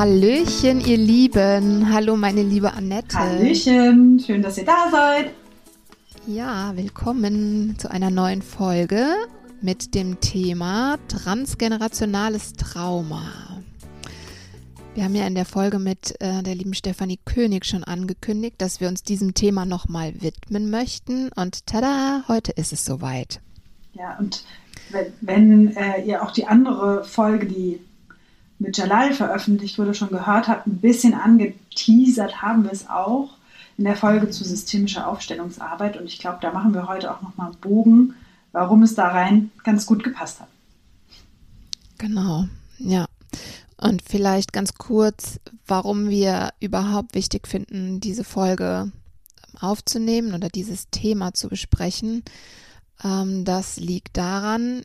Hallöchen, ihr Lieben. Hallo, meine liebe Annette. Hallöchen, schön, dass ihr da seid. Ja, willkommen zu einer neuen Folge mit dem Thema transgenerationales Trauma. Wir haben ja in der Folge mit äh, der lieben Stefanie König schon angekündigt, dass wir uns diesem Thema nochmal widmen möchten. Und tada, heute ist es soweit. Ja, und wenn, wenn äh, ihr auch die andere Folge, die mit Jalal veröffentlicht wurde, schon gehört habt, ein bisschen angeteasert haben wir es auch in der Folge zu systemischer Aufstellungsarbeit. Und ich glaube, da machen wir heute auch nochmal einen Bogen, warum es da rein ganz gut gepasst hat. Genau, ja. Und vielleicht ganz kurz, warum wir überhaupt wichtig finden, diese Folge aufzunehmen oder dieses Thema zu besprechen. Ähm, das liegt daran,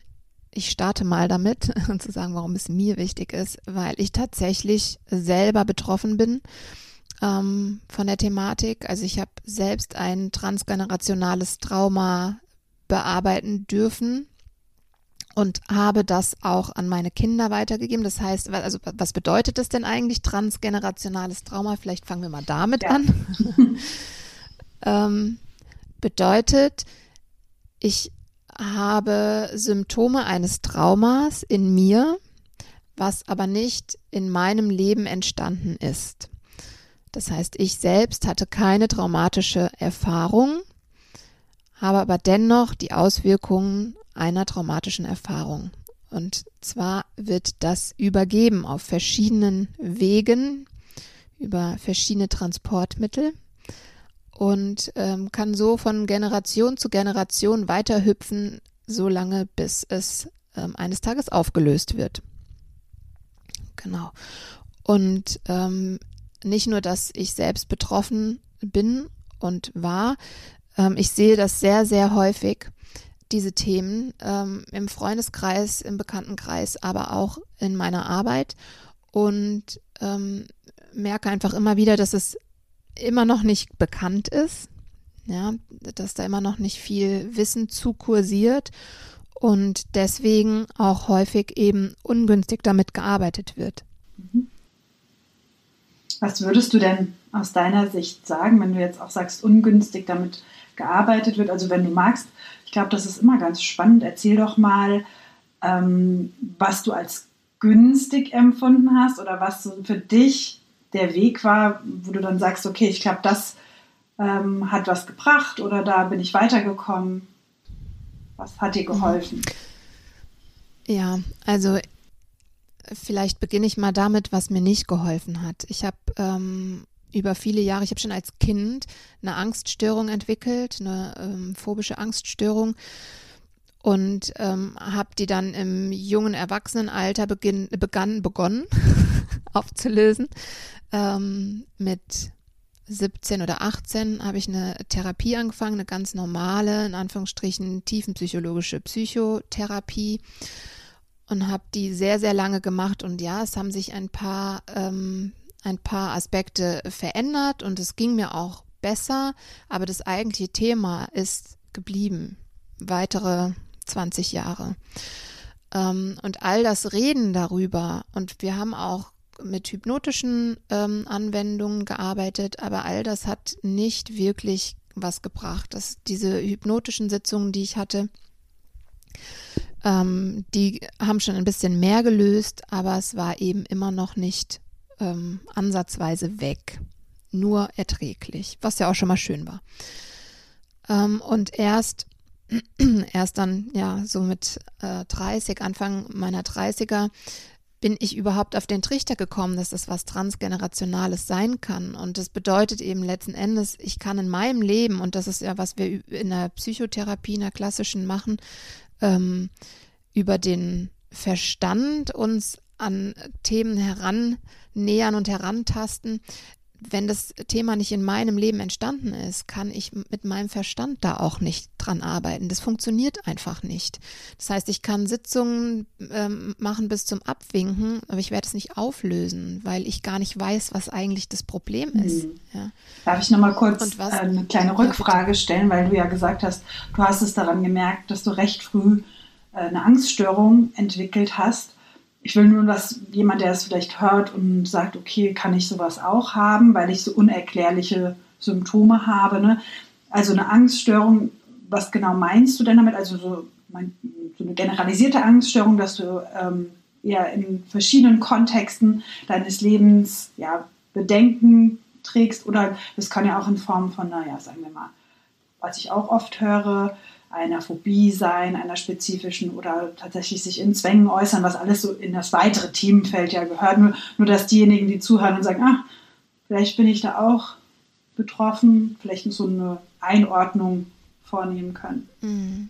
ich starte mal damit und zu sagen, warum es mir wichtig ist, weil ich tatsächlich selber betroffen bin ähm, von der Thematik. Also ich habe selbst ein transgenerationales Trauma bearbeiten dürfen und habe das auch an meine Kinder weitergegeben. Das heißt, also was bedeutet das denn eigentlich transgenerationales Trauma? Vielleicht fangen wir mal damit ja. an. ähm, bedeutet, ich habe Symptome eines Traumas in mir, was aber nicht in meinem Leben entstanden ist. Das heißt, ich selbst hatte keine traumatische Erfahrung, habe aber dennoch die Auswirkungen einer traumatischen Erfahrung. Und zwar wird das übergeben auf verschiedenen Wegen, über verschiedene Transportmittel und ähm, kann so von Generation zu Generation weiterhüpfen, solange bis es ähm, eines Tages aufgelöst wird. Genau. Und ähm, nicht nur, dass ich selbst betroffen bin und war, ähm, ich sehe das sehr, sehr häufig, diese Themen ähm, im Freundeskreis, im Bekanntenkreis, aber auch in meiner Arbeit und ähm, merke einfach immer wieder, dass es immer noch nicht bekannt ist, ja, dass da immer noch nicht viel Wissen zu kursiert und deswegen auch häufig eben ungünstig damit gearbeitet wird. Mhm. Was würdest du denn aus deiner Sicht sagen, wenn du jetzt auch sagst, ungünstig damit gearbeitet wird? Also wenn du magst, ich glaube, das ist immer ganz spannend. Erzähl doch mal, ähm, was du als günstig empfunden hast oder was für dich der Weg war, wo du dann sagst, okay, ich glaube, das ähm, hat was gebracht oder da bin ich weitergekommen? Was hat dir mhm. geholfen? Ja, also vielleicht beginne ich mal damit, was mir nicht geholfen hat. Ich habe ähm, über viele Jahre, ich habe schon als Kind eine Angststörung entwickelt, eine ähm, phobische Angststörung und ähm, habe die dann im jungen Erwachsenenalter beginn, begann, begonnen aufzulösen. Ähm, mit 17 oder 18 habe ich eine Therapie angefangen, eine ganz normale, in Anführungsstrichen tiefenpsychologische Psychotherapie und habe die sehr, sehr lange gemacht. Und ja, es haben sich ein paar, ähm, ein paar Aspekte verändert und es ging mir auch besser, aber das eigentliche Thema ist geblieben. Weitere 20 Jahre. Ähm, und all das Reden darüber, und wir haben auch mit hypnotischen ähm, Anwendungen gearbeitet, aber all das hat nicht wirklich was gebracht. Das, diese hypnotischen Sitzungen, die ich hatte, ähm, die haben schon ein bisschen mehr gelöst, aber es war eben immer noch nicht ähm, ansatzweise weg. Nur erträglich, was ja auch schon mal schön war. Ähm, und erst, erst dann, ja, so mit äh, 30, Anfang meiner 30er, bin ich überhaupt auf den Trichter gekommen, dass das was Transgenerationales sein kann. Und das bedeutet eben letzten Endes, ich kann in meinem Leben, und das ist ja, was wir in der Psychotherapie, in der klassischen machen, ähm, über den Verstand uns an Themen herannähern und herantasten, wenn das Thema nicht in meinem Leben entstanden ist, kann ich mit meinem Verstand da auch nicht dran arbeiten. Das funktioniert einfach nicht. Das heißt, ich kann Sitzungen ähm, machen bis zum Abwinken, aber ich werde es nicht auflösen, weil ich gar nicht weiß, was eigentlich das Problem ist. Mhm. Ja. Darf ich nochmal kurz was, äh, eine kleine Rückfrage stellen, weil du ja gesagt hast, du hast es daran gemerkt, dass du recht früh äh, eine Angststörung entwickelt hast ich will nur, dass jemand, der es vielleicht hört und sagt, okay, kann ich sowas auch haben, weil ich so unerklärliche Symptome habe. Ne? Also eine Angststörung, was genau meinst du denn damit? Also so, so eine generalisierte Angststörung, dass du ähm, eher in verschiedenen Kontexten deines Lebens ja, Bedenken trägst oder das kann ja auch in Form von, naja, sagen wir mal, was ich auch oft höre, einer Phobie sein, einer spezifischen oder tatsächlich sich in Zwängen äußern, was alles so in das weitere Themenfeld ja gehört. Nur, nur dass diejenigen, die zuhören und sagen, ah, vielleicht bin ich da auch betroffen, vielleicht so eine Einordnung vornehmen können. Mhm.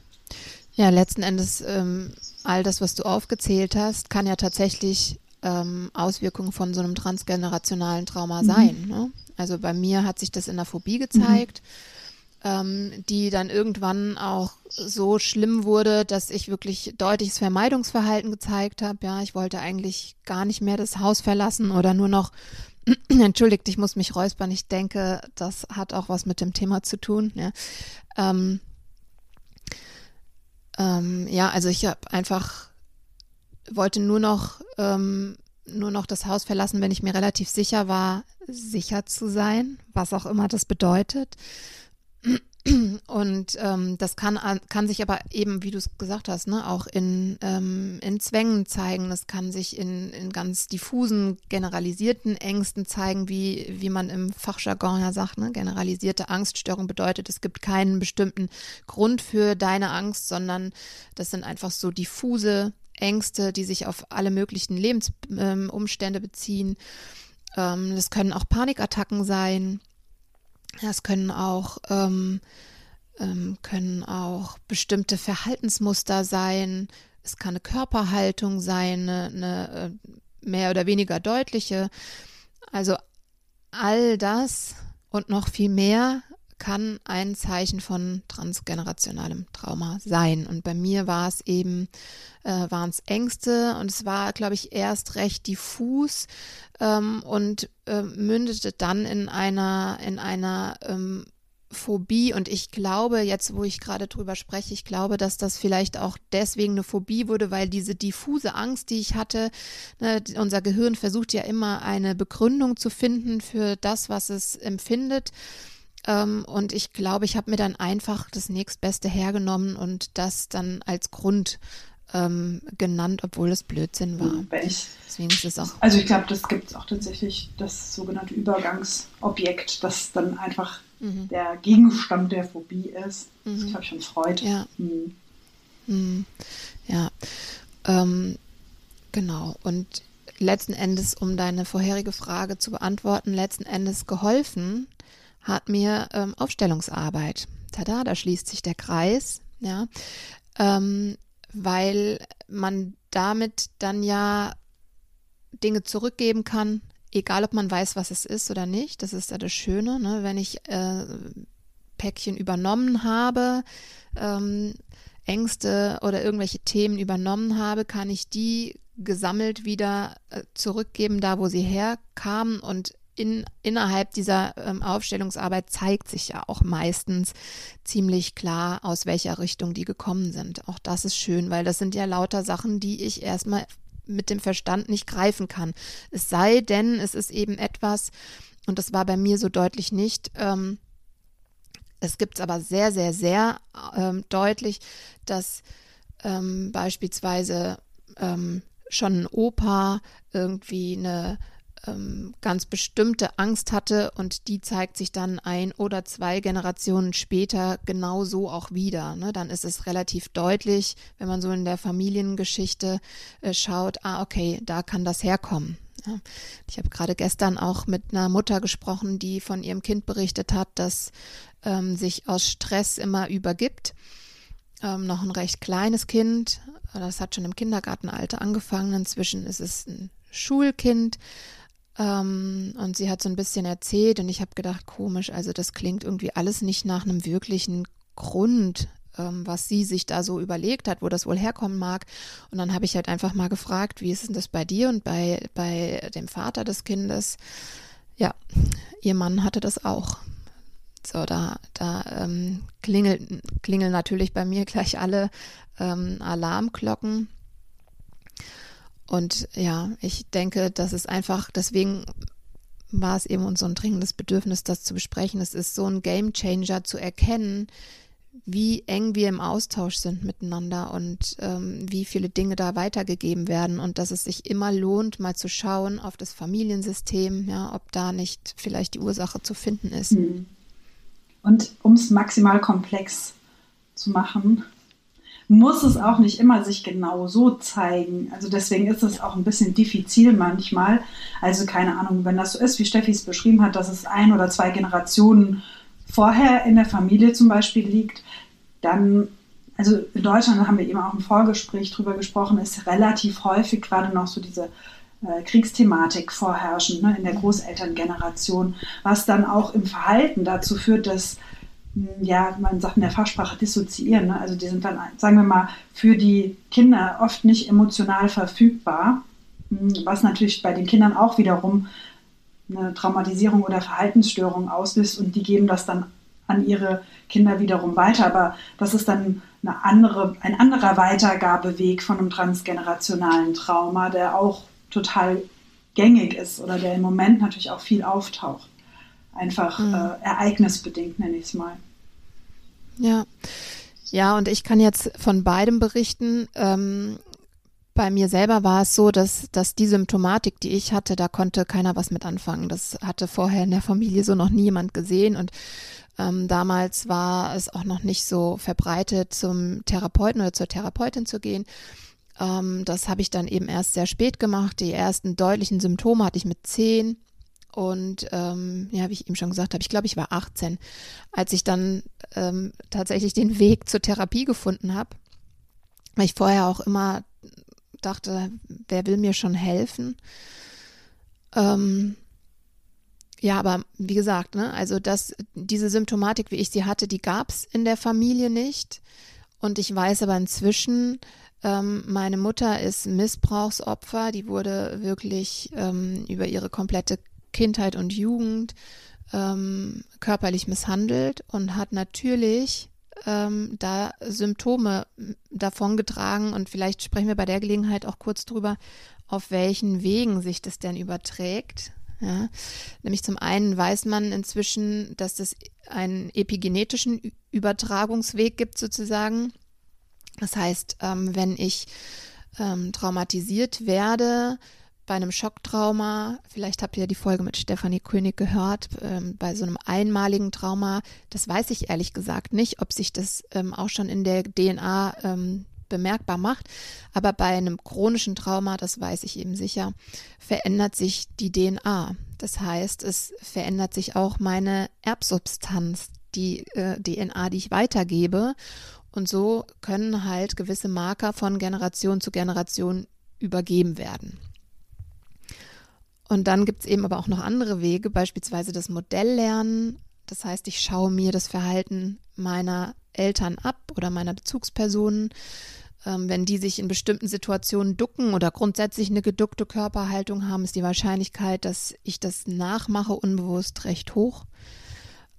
Ja, letzten Endes ähm, all das, was du aufgezählt hast, kann ja tatsächlich ähm, Auswirkungen von so einem transgenerationalen Trauma mhm. sein. Ne? Also bei mir hat sich das in der Phobie gezeigt. Mhm ähm, die dann irgendwann auch so schlimm wurde, dass ich wirklich deutliches Vermeidungsverhalten gezeigt habe. Ja, ich wollte eigentlich gar nicht mehr das Haus verlassen oder nur noch Entschuldigt, ich muss mich räuspern. Ich denke, das hat auch was mit dem Thema zu tun. Ja, ähm, ähm, ja also ich habe einfach wollte nur noch ähm, nur noch das Haus verlassen, wenn ich mir relativ sicher war, sicher zu sein, was auch immer das bedeutet. Und ähm, das kann, kann sich aber eben, wie du es gesagt hast, ne, auch in, ähm, in Zwängen zeigen. Das kann sich in, in ganz diffusen, generalisierten Ängsten zeigen, wie, wie man im Fachjargon ja sagt. Ne? Generalisierte Angststörung bedeutet, es gibt keinen bestimmten Grund für deine Angst, sondern das sind einfach so diffuse Ängste, die sich auf alle möglichen Lebensumstände ähm, beziehen. Ähm, das können auch Panikattacken sein es können auch, ähm, ähm, können auch bestimmte Verhaltensmuster sein. Es kann eine Körperhaltung sein, eine, eine äh, mehr oder weniger deutliche. Also all das und noch viel mehr kann ein Zeichen von transgenerationalem Trauma sein. Und bei mir war es eben, äh, waren es Ängste und es war, glaube ich, erst recht diffus ähm, und äh, mündete dann in einer, in einer ähm, Phobie und ich glaube, jetzt wo ich gerade drüber spreche, ich glaube, dass das vielleicht auch deswegen eine Phobie wurde, weil diese diffuse Angst, die ich hatte, ne, unser Gehirn versucht ja immer eine Begründung zu finden für das, was es empfindet. Ähm, und ich glaube, ich habe mir dann einfach das nächstbeste hergenommen und das dann als Grund ähm, genannt, obwohl es Blödsinn war. Hm, ich, Deswegen ist es auch. Also ich glaube, das gibt es auch tatsächlich, das sogenannte Übergangsobjekt, das dann einfach mhm. der Gegenstand der Phobie ist. Mhm. Das habe ich schon Freude. Ja. Mhm. Mhm. Ja. Ähm, genau. Und letzten Endes, um deine vorherige Frage zu beantworten, letzten Endes geholfen hat mir ähm, Aufstellungsarbeit. Tada, da schließt sich der Kreis, ja, ähm, weil man damit dann ja Dinge zurückgeben kann, egal ob man weiß, was es ist oder nicht. Das ist ja das Schöne, ne? wenn ich äh, Päckchen übernommen habe, ähm, Ängste oder irgendwelche Themen übernommen habe, kann ich die gesammelt wieder äh, zurückgeben, da wo sie herkamen und in, innerhalb dieser ähm, Aufstellungsarbeit zeigt sich ja auch meistens ziemlich klar, aus welcher Richtung die gekommen sind. Auch das ist schön, weil das sind ja lauter Sachen, die ich erstmal mit dem Verstand nicht greifen kann. Es sei denn, es ist eben etwas, und das war bei mir so deutlich nicht, ähm, es gibt es aber sehr, sehr, sehr ähm, deutlich, dass ähm, beispielsweise ähm, schon ein Opa irgendwie eine ähm, ganz bestimmte Angst hatte und die zeigt sich dann ein oder zwei Generationen später genauso auch wieder. Ne? Dann ist es relativ deutlich, wenn man so in der Familiengeschichte äh, schaut, ah, okay, da kann das herkommen. Ja. Ich habe gerade gestern auch mit einer Mutter gesprochen, die von ihrem Kind berichtet hat, dass ähm, sich aus Stress immer übergibt ähm, noch ein recht kleines Kind. Das hat schon im Kindergartenalter angefangen. Inzwischen ist es ein Schulkind. Ähm, und sie hat so ein bisschen erzählt und ich habe gedacht, komisch, also das klingt irgendwie alles nicht nach einem wirklichen Grund, ähm, was sie sich da so überlegt hat, wo das wohl herkommen mag. Und dann habe ich halt einfach mal gefragt, wie ist denn das bei dir und bei, bei dem Vater des Kindes? Ja, ihr Mann hatte das auch. So, da, da ähm, klingeln, klingeln natürlich bei mir gleich alle ähm, Alarmglocken. Und ja, ich denke, das ist einfach, deswegen war es eben uns so ein dringendes Bedürfnis, das zu besprechen. Es ist so ein Game Changer zu erkennen, wie eng wir im Austausch sind miteinander und ähm, wie viele Dinge da weitergegeben werden und dass es sich immer lohnt, mal zu schauen auf das Familiensystem, ja, ob da nicht vielleicht die Ursache zu finden ist. Hm. Und um es maximal komplex zu machen, muss es auch nicht immer sich genau so zeigen. Also deswegen ist es auch ein bisschen diffizil manchmal. Also keine Ahnung, wenn das so ist, wie Steffi es beschrieben hat, dass es ein oder zwei Generationen vorher in der Familie zum Beispiel liegt, dann, also in Deutschland haben wir eben auch im Vorgespräch drüber gesprochen, ist relativ häufig gerade noch so diese äh, Kriegsthematik vorherrschend ne, in der Großelterngeneration, was dann auch im Verhalten dazu führt, dass ja, man sagt in der Fachsprache dissoziieren. Ne? Also die sind dann, sagen wir mal, für die Kinder oft nicht emotional verfügbar, hm, was natürlich bei den Kindern auch wiederum eine Traumatisierung oder Verhaltensstörung auslöst und die geben das dann an ihre Kinder wiederum weiter. Aber das ist dann eine andere, ein anderer Weitergabeweg von einem transgenerationalen Trauma, der auch total gängig ist oder der im Moment natürlich auch viel auftaucht. Einfach mhm. äh, ereignisbedingt, nenne ich es mal. Ja. Ja, und ich kann jetzt von beidem berichten. Ähm, bei mir selber war es so, dass, dass die Symptomatik, die ich hatte, da konnte keiner was mit anfangen. Das hatte vorher in der Familie so noch niemand gesehen und ähm, damals war es auch noch nicht so verbreitet, zum Therapeuten oder zur Therapeutin zu gehen. Ähm, das habe ich dann eben erst sehr spät gemacht. Die ersten deutlichen Symptome hatte ich mit zehn. Und ähm, ja, wie ich eben schon gesagt habe, ich glaube, ich war 18, als ich dann ähm, tatsächlich den Weg zur Therapie gefunden habe, weil ich vorher auch immer dachte, wer will mir schon helfen? Ähm, ja, aber wie gesagt, ne, also das, diese Symptomatik, wie ich sie hatte, die gab es in der Familie nicht. Und ich weiß aber inzwischen, ähm, meine Mutter ist Missbrauchsopfer, die wurde wirklich ähm, über ihre komplette Kindheit und Jugend ähm, körperlich misshandelt und hat natürlich ähm, da Symptome davongetragen. Und vielleicht sprechen wir bei der Gelegenheit auch kurz drüber, auf welchen Wegen sich das denn überträgt. Ja, nämlich zum einen weiß man inzwischen, dass es einen epigenetischen Übertragungsweg gibt sozusagen. Das heißt, ähm, wenn ich ähm, traumatisiert werde bei einem Schocktrauma, vielleicht habt ihr die Folge mit Stefanie König gehört, ähm, bei so einem einmaligen Trauma, das weiß ich ehrlich gesagt nicht, ob sich das ähm, auch schon in der DNA ähm, bemerkbar macht. Aber bei einem chronischen Trauma, das weiß ich eben sicher, verändert sich die DNA. Das heißt, es verändert sich auch meine Erbsubstanz, die äh, DNA, die ich weitergebe. Und so können halt gewisse Marker von Generation zu Generation übergeben werden. Und dann gibt es eben aber auch noch andere Wege, beispielsweise das Modelllernen. Das heißt, ich schaue mir das Verhalten meiner Eltern ab oder meiner Bezugspersonen. Ähm, wenn die sich in bestimmten Situationen ducken oder grundsätzlich eine geduckte Körperhaltung haben, ist die Wahrscheinlichkeit, dass ich das nachmache, unbewusst recht hoch.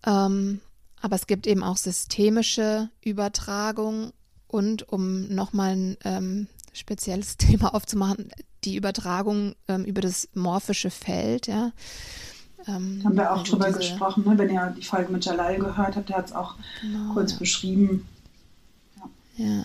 Ähm, aber es gibt eben auch systemische Übertragung und um nochmal ein ähm, spezielles Thema aufzumachen, die Übertragung ähm, über das morphische Feld, ja. Ähm, Haben wir auch also drüber diese, gesprochen, ne? wenn ihr die Folge mit Jalal gehört habt, der hat es auch genau, kurz ja. beschrieben. Ja. ja.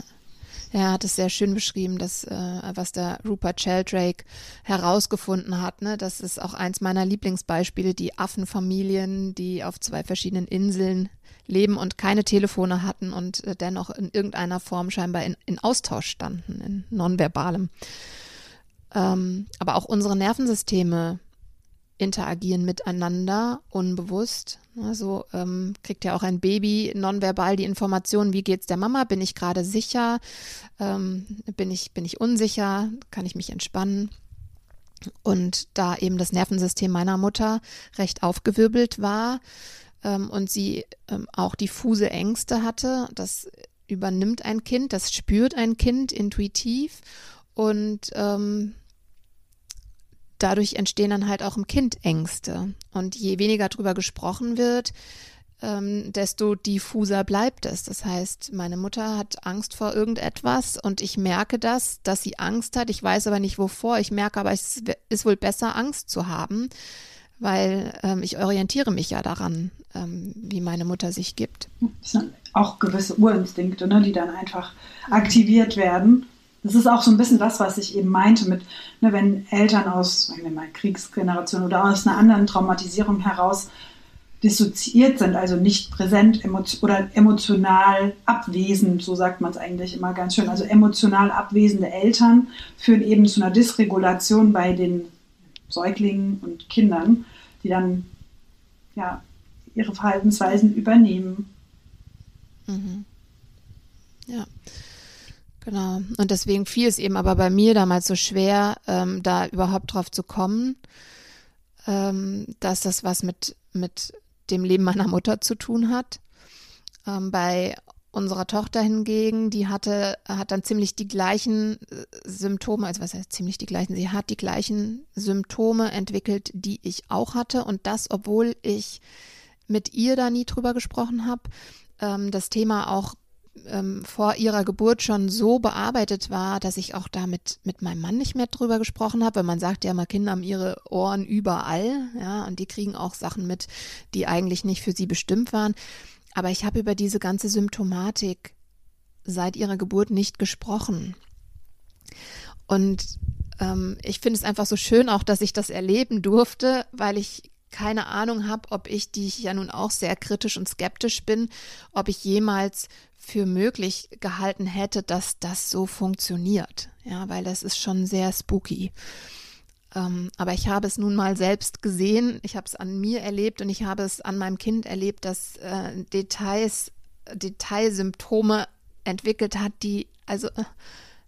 Er hat es sehr schön beschrieben, dass, äh, was der Rupert Sheldrake herausgefunden hat. Ne? Das ist auch eins meiner Lieblingsbeispiele, die Affenfamilien, die auf zwei verschiedenen Inseln leben und keine Telefone hatten und äh, dennoch in irgendeiner Form scheinbar in, in Austausch standen, in nonverbalem. Ähm, aber auch unsere Nervensysteme interagieren miteinander unbewusst. Also ähm, kriegt ja auch ein Baby nonverbal die Information, wie geht's der Mama? Bin ich gerade sicher? Ähm, bin ich bin ich unsicher? Kann ich mich entspannen? Und da eben das Nervensystem meiner Mutter recht aufgewirbelt war ähm, und sie ähm, auch diffuse Ängste hatte, das übernimmt ein Kind, das spürt ein Kind intuitiv und ähm, dadurch entstehen dann halt auch im Kind Ängste. Und je weniger darüber gesprochen wird, ähm, desto diffuser bleibt es. Das heißt, meine Mutter hat Angst vor irgendetwas und ich merke das, dass sie Angst hat. Ich weiß aber nicht wovor. Ich merke aber, es ist wohl besser, Angst zu haben, weil ähm, ich orientiere mich ja daran, ähm, wie meine Mutter sich gibt. Das sind auch gewisse Urinstinkte, ne, die dann einfach aktiviert werden das ist auch so ein bisschen das, was ich eben meinte mit, ne, wenn Eltern aus, mal, Kriegsgeneration oder aus einer anderen Traumatisierung heraus dissoziiert sind, also nicht präsent oder emotional abwesend, so sagt man es eigentlich immer ganz schön. Also emotional abwesende Eltern führen eben zu einer Dysregulation bei den Säuglingen und Kindern, die dann ja ihre Verhaltensweisen übernehmen. Mhm. Ja. Genau. Und deswegen fiel es eben aber bei mir damals so schwer, ähm, da überhaupt drauf zu kommen, ähm, dass das was mit, mit dem Leben meiner Mutter zu tun hat. Ähm, bei unserer Tochter hingegen, die hatte, hat dann ziemlich die gleichen äh, Symptome, also was heißt ziemlich die gleichen, sie hat die gleichen Symptome entwickelt, die ich auch hatte. Und das, obwohl ich mit ihr da nie drüber gesprochen habe, ähm, das Thema auch ähm, vor ihrer Geburt schon so bearbeitet war, dass ich auch damit mit meinem Mann nicht mehr drüber gesprochen habe, weil man sagt ja immer, Kinder haben ihre Ohren überall, ja, und die kriegen auch Sachen mit, die eigentlich nicht für sie bestimmt waren. Aber ich habe über diese ganze Symptomatik seit ihrer Geburt nicht gesprochen. Und ähm, ich finde es einfach so schön auch, dass ich das erleben durfte, weil ich keine Ahnung habe, ob ich, die ich ja nun auch sehr kritisch und skeptisch bin, ob ich jemals für möglich gehalten hätte, dass das so funktioniert. Ja, weil das ist schon sehr spooky. Ähm, aber ich habe es nun mal selbst gesehen, ich habe es an mir erlebt und ich habe es an meinem Kind erlebt, dass äh, Details, Detailsymptome entwickelt hat, die, also äh,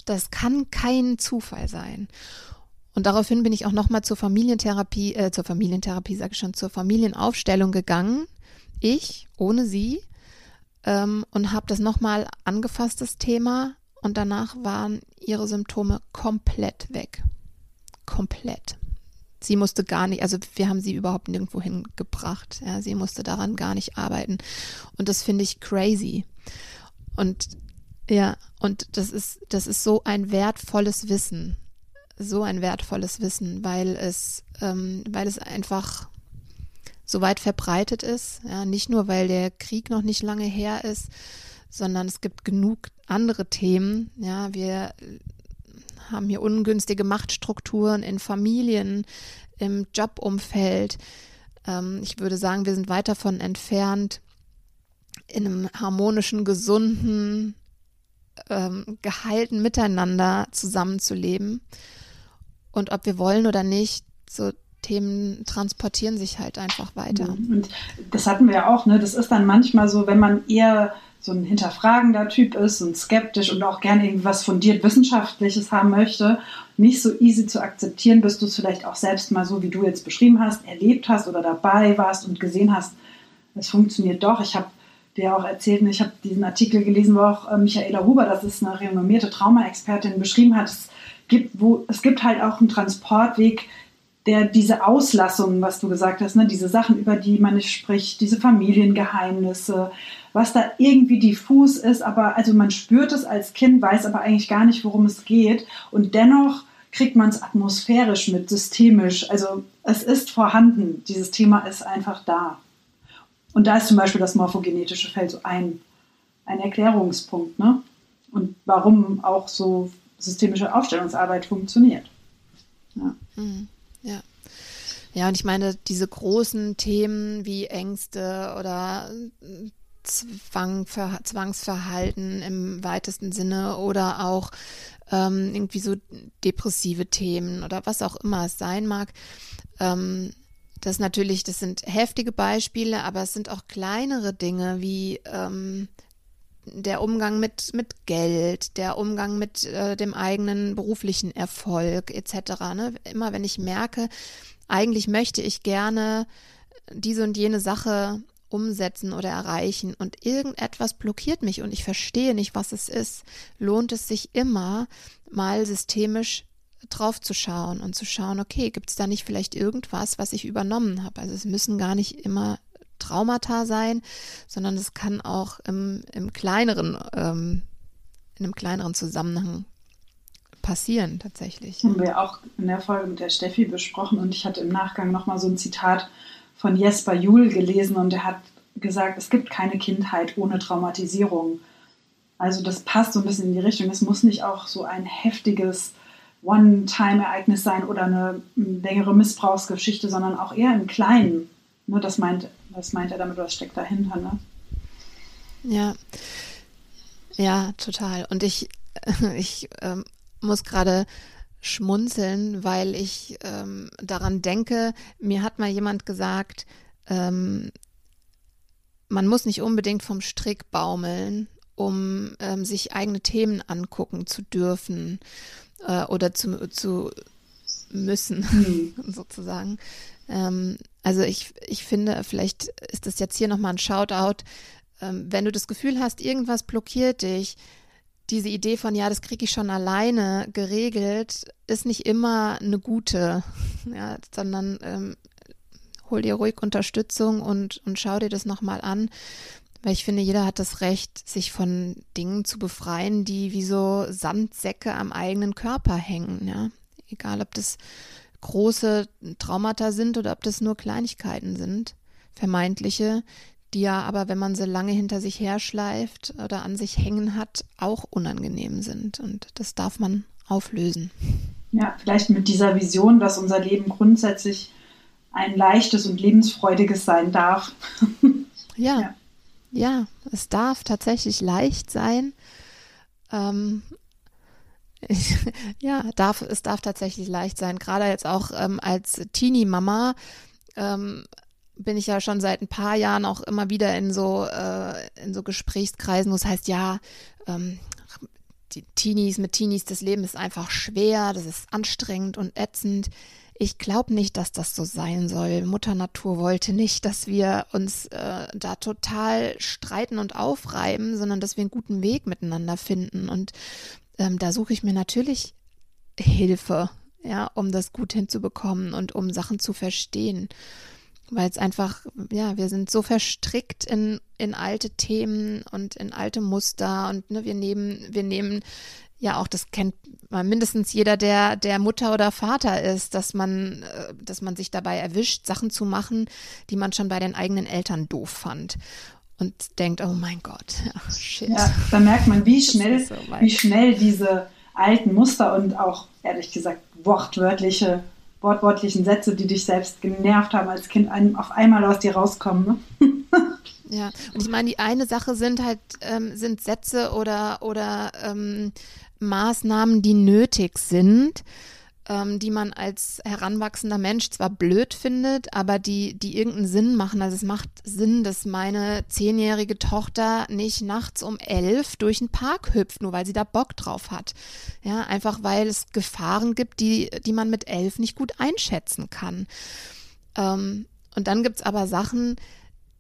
das kann kein Zufall sein. Und daraufhin bin ich auch nochmal zur Familientherapie, äh, zur Familientherapie, sage ich schon, zur Familienaufstellung gegangen. Ich, ohne sie, ähm, und habe das nochmal angefasst, das Thema. Und danach waren ihre Symptome komplett weg. Komplett. Sie musste gar nicht, also wir haben sie überhaupt nirgendwo hingebracht. Ja, sie musste daran gar nicht arbeiten. Und das finde ich crazy. Und ja, und das ist, das ist so ein wertvolles Wissen. So ein wertvolles Wissen, weil es, ähm, weil es einfach so weit verbreitet ist. Ja, nicht nur, weil der Krieg noch nicht lange her ist, sondern es gibt genug andere Themen. Ja, wir haben hier ungünstige Machtstrukturen in Familien, im Jobumfeld. Ähm, ich würde sagen, wir sind weit davon entfernt, in einem harmonischen, gesunden, ähm, geheilten Miteinander zusammenzuleben. Und ob wir wollen oder nicht, so Themen transportieren sich halt einfach weiter. Mhm. Und das hatten wir ja auch, ne? Das ist dann manchmal so, wenn man eher so ein hinterfragender Typ ist und skeptisch und auch gerne irgendwas fundiert Wissenschaftliches haben möchte, nicht so easy zu akzeptieren, bis du es vielleicht auch selbst mal so, wie du jetzt beschrieben hast, erlebt hast oder dabei warst und gesehen hast, es funktioniert doch. Ich habe dir auch erzählt, ich habe diesen Artikel gelesen, wo auch äh, Michaela Huber, das ist eine renommierte Traumaexpertin, beschrieben hat, es gibt, wo, es gibt halt auch einen Transportweg, der diese Auslassungen, was du gesagt hast, ne, diese Sachen, über die man nicht spricht, diese Familiengeheimnisse, was da irgendwie diffus ist, aber also man spürt es als Kind, weiß aber eigentlich gar nicht, worum es geht und dennoch kriegt man es atmosphärisch mit, systemisch. Also es ist vorhanden, dieses Thema ist einfach da. Und da ist zum Beispiel das morphogenetische Feld so ein, ein Erklärungspunkt, ne? Und warum auch so systemische Aufstellungsarbeit funktioniert. Ja. Mhm. Ja. Und ich meine, diese großen Themen wie Ängste oder Zwang, Zwangsverhalten im weitesten Sinne oder auch ähm, irgendwie so depressive Themen oder was auch immer es sein mag, ähm, das natürlich, das sind heftige Beispiele, aber es sind auch kleinere Dinge wie ähm, der Umgang mit, mit Geld, der Umgang mit äh, dem eigenen beruflichen Erfolg etc. Ne? Immer wenn ich merke, eigentlich möchte ich gerne diese und jene Sache umsetzen oder erreichen und irgendetwas blockiert mich und ich verstehe nicht, was es ist, lohnt es sich immer mal systemisch drauf zu schauen und zu schauen, okay, gibt es da nicht vielleicht irgendwas, was ich übernommen habe? Also es müssen gar nicht immer Traumata sein, sondern es kann auch im, im kleineren, ähm, in einem kleineren Zusammenhang passieren tatsächlich. Haben wir auch in der Folge mit der Steffi besprochen und ich hatte im Nachgang nochmal so ein Zitat von Jesper Juhl gelesen und er hat gesagt, es gibt keine Kindheit ohne Traumatisierung. Also das passt so ein bisschen in die Richtung. Es muss nicht auch so ein heftiges One-Time-Ereignis sein oder eine längere Missbrauchsgeschichte, sondern auch eher im Kleinen. Ne, das, meint, das meint er damit, was steckt dahinter. Ne? Ja, ja, total. Und ich, ich ähm, muss gerade schmunzeln, weil ich ähm, daran denke, mir hat mal jemand gesagt, ähm, man muss nicht unbedingt vom Strick baumeln, um ähm, sich eigene Themen angucken zu dürfen äh, oder zu, zu müssen, mhm. sozusagen. Ähm, also ich, ich finde, vielleicht ist das jetzt hier nochmal ein Shoutout, ähm, wenn du das Gefühl hast, irgendwas blockiert dich, diese Idee von, ja, das kriege ich schon alleine geregelt, ist nicht immer eine gute, ja, sondern ähm, hol dir ruhig Unterstützung und, und schau dir das nochmal an. Weil ich finde, jeder hat das Recht, sich von Dingen zu befreien, die wie so Sandsäcke am eigenen Körper hängen, ja. Egal, ob das große Traumata sind oder ob das nur Kleinigkeiten sind, vermeintliche, die ja aber, wenn man sie lange hinter sich herschleift oder an sich hängen hat, auch unangenehm sind. Und das darf man auflösen. Ja, vielleicht mit dieser Vision, dass unser Leben grundsätzlich ein leichtes und lebensfreudiges sein darf. ja, ja, ja, es darf tatsächlich leicht sein. Ähm, ich, ja, darf, es darf tatsächlich leicht sein. Gerade jetzt auch ähm, als Teenie-Mama ähm, bin ich ja schon seit ein paar Jahren auch immer wieder in so, äh, in so Gesprächskreisen, wo es heißt, ja, ähm, die Teenies mit Teenies, das Leben ist einfach schwer, das ist anstrengend und ätzend. Ich glaube nicht, dass das so sein soll. Mutter Natur wollte nicht, dass wir uns äh, da total streiten und aufreiben, sondern dass wir einen guten Weg miteinander finden. Und ähm, da suche ich mir natürlich Hilfe, ja, um das gut hinzubekommen und um Sachen zu verstehen weil es einfach, ja, wir sind so verstrickt in, in alte Themen und in alte Muster und ne, wir nehmen, wir nehmen ja auch, das kennt mindestens jeder, der, der Mutter oder Vater ist, dass man, äh, dass man sich dabei erwischt, Sachen zu machen, die man schon bei den eigenen Eltern doof fand. Und denkt, oh mein Gott, ja, shit. Ja, da merkt man, wie schnell, so wie schnell diese alten Muster und auch, ehrlich gesagt, wortwörtliche wortwörtlichen Sätze, die dich selbst genervt haben als Kind, auf einmal aus dir rauskommen. Ne? ja, und ich meine, die eine Sache sind halt, ähm, sind Sätze oder, oder ähm, Maßnahmen, die nötig sind ähm, die man als heranwachsender Mensch zwar blöd findet, aber die, die irgendeinen Sinn machen. Also es macht Sinn, dass meine zehnjährige Tochter nicht nachts um elf durch den Park hüpft, nur weil sie da Bock drauf hat. Ja, einfach weil es Gefahren gibt, die, die man mit elf nicht gut einschätzen kann. Ähm, und dann gibt's aber Sachen,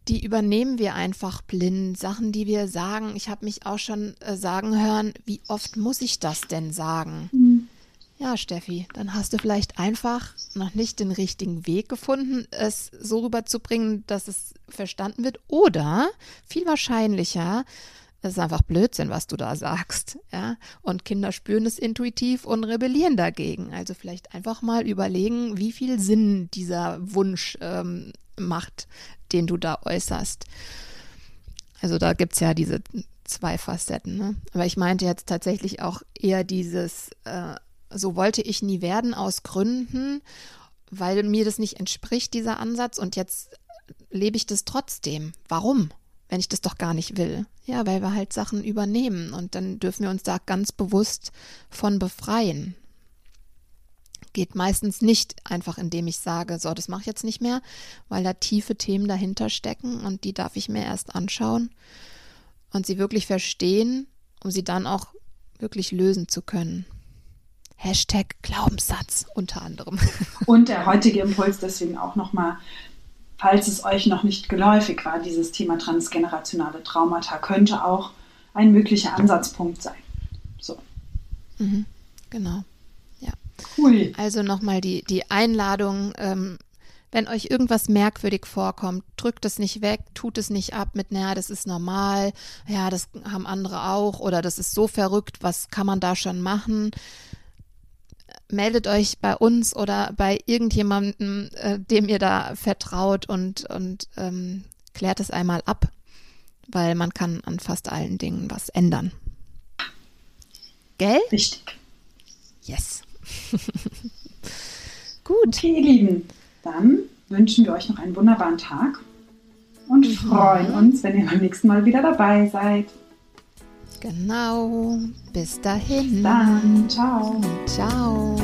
die übernehmen wir einfach blind. Sachen, die wir sagen. Ich habe mich auch schon äh, sagen hören, wie oft muss ich das denn sagen? Mhm. Ja, Steffi, dann hast du vielleicht einfach noch nicht den richtigen Weg gefunden, es so rüberzubringen, dass es verstanden wird. Oder viel wahrscheinlicher, es ist einfach Blödsinn, was du da sagst. Ja? Und Kinder spüren es intuitiv und rebellieren dagegen. Also vielleicht einfach mal überlegen, wie viel Sinn dieser Wunsch ähm, macht, den du da äußerst. Also da gibt es ja diese zwei Facetten. Ne? Aber ich meinte jetzt tatsächlich auch eher dieses äh, so wollte ich nie werden aus Gründen, weil mir das nicht entspricht, dieser Ansatz. Und jetzt lebe ich das trotzdem. Warum? Wenn ich das doch gar nicht will. Ja, weil wir halt Sachen übernehmen und dann dürfen wir uns da ganz bewusst von befreien. geht meistens nicht einfach, indem ich sage, so, das mache ich jetzt nicht mehr, weil da tiefe Themen dahinter stecken und die darf ich mir erst anschauen und sie wirklich verstehen, um sie dann auch wirklich lösen zu können. Hashtag Glaubenssatz unter anderem. Und der heutige Impuls deswegen auch nochmal, falls es euch noch nicht geläufig war, dieses Thema transgenerationale Traumata könnte auch ein möglicher Ansatzpunkt sein. So. Mhm, genau. Ja. Cool. Also nochmal die, die Einladung, ähm, wenn euch irgendwas merkwürdig vorkommt, drückt es nicht weg, tut es nicht ab mit, naja, das ist normal, ja, das haben andere auch oder das ist so verrückt, was kann man da schon machen? Meldet euch bei uns oder bei irgendjemandem, äh, dem ihr da vertraut und, und ähm, klärt es einmal ab, weil man kann an fast allen Dingen was ändern. Gell? Richtig. Yes. Gut. Okay, ihr Lieben, dann wünschen wir euch noch einen wunderbaren Tag und mhm. freuen uns, wenn ihr beim nächsten Mal wieder dabei seid. Genau. Bis dahin. Bis dann. Ciao. Ciao.